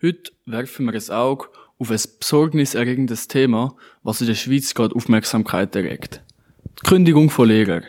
Heute werfen wir ein Auge auf ein besorgniserregendes Thema, was in der Schweiz gerade Aufmerksamkeit erregt. Die Kündigung von Lehrern.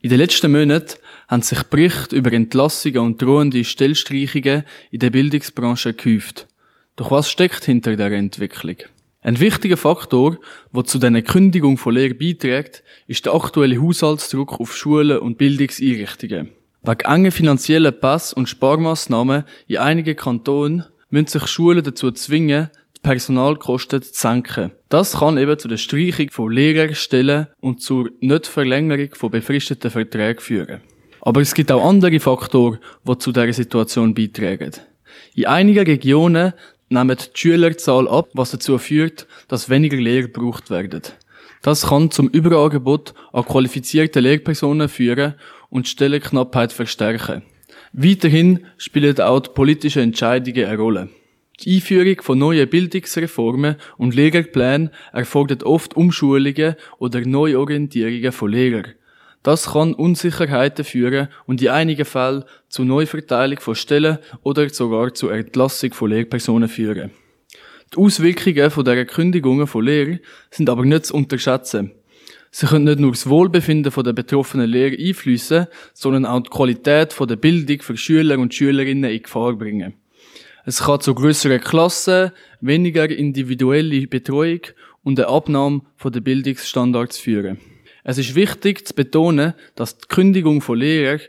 In den letzten Monaten haben sich Berichte über Entlassungen und drohende Stellstreichungen in der Bildungsbranche gehäuft. Doch was steckt hinter der Entwicklung? Ein wichtiger Faktor, der zu dieser Kündigung von Lehrern beiträgt, ist der aktuelle Haushaltsdruck auf Schulen und Bildungseinrichtungen. Wegen engen finanziellen Pass- und Sparmaßnahmen in einigen Kantonen müssen sich Schulen dazu zwingen, die Personalkosten zu senken. Das kann eben zu der Streichung von Lehrerstellen und zur Nichtverlängerung von befristeten Verträgen führen. Aber es gibt auch andere Faktoren, die zu dieser Situation beitragen. In einigen Regionen nehmen die Schülerzahl ab, was dazu führt, dass weniger Lehrer gebraucht werden. Das kann zum Überangebot an qualifizierten Lehrpersonen führen und Stellenknappheit verstärken. Weiterhin spielen auch die politischen Entscheidungen eine Rolle. Die Einführung von neuen Bildungsreformen und Lehrerplänen erfordert oft Umschulungen oder Neuorientierungen von Lehrern. Das kann Unsicherheiten führen und in einigen Fällen zu Neuverteilung von Stellen oder sogar zur Entlassung von Lehrpersonen führen. Die Auswirkungen von dieser Kündigungen von Lehrern sind aber nicht zu unterschätzen. Sie können nicht nur das Wohlbefinden der betroffenen Lehrer einfließen, sondern auch die Qualität der Bildung für Schüler und Schülerinnen in Gefahr bringen. Es kann zu größeren Klassen, weniger individuelle Betreuung und der Abnahme der Bildungsstandards führen. Es ist wichtig zu betonen, dass die Kündigung von Lehrern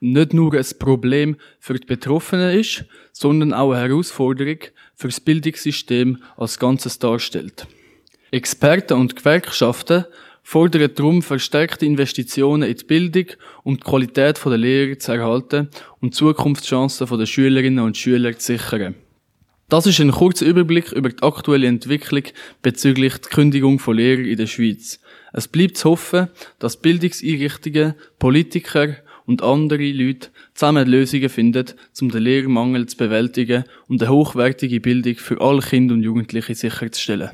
nicht nur ein Problem für die Betroffenen ist, sondern auch eine Herausforderung für das Bildungssystem als Ganzes darstellt. Experten und Gewerkschaften fordern darum verstärkte Investitionen in die Bildung, um die Qualität der Lehre zu erhalten und Zukunftschancen der Schülerinnen und Schüler zu sichern. Das ist ein kurzer Überblick über die aktuelle Entwicklung bezüglich der Kündigung von Lehrern in der Schweiz. Es bleibt zu hoffen, dass Bildungseinrichtungen, Politiker und andere Leute zusammen Lösungen finden, um den Lehrermangel zu bewältigen und eine hochwertige Bildung für alle Kinder und Jugendliche sicherzustellen.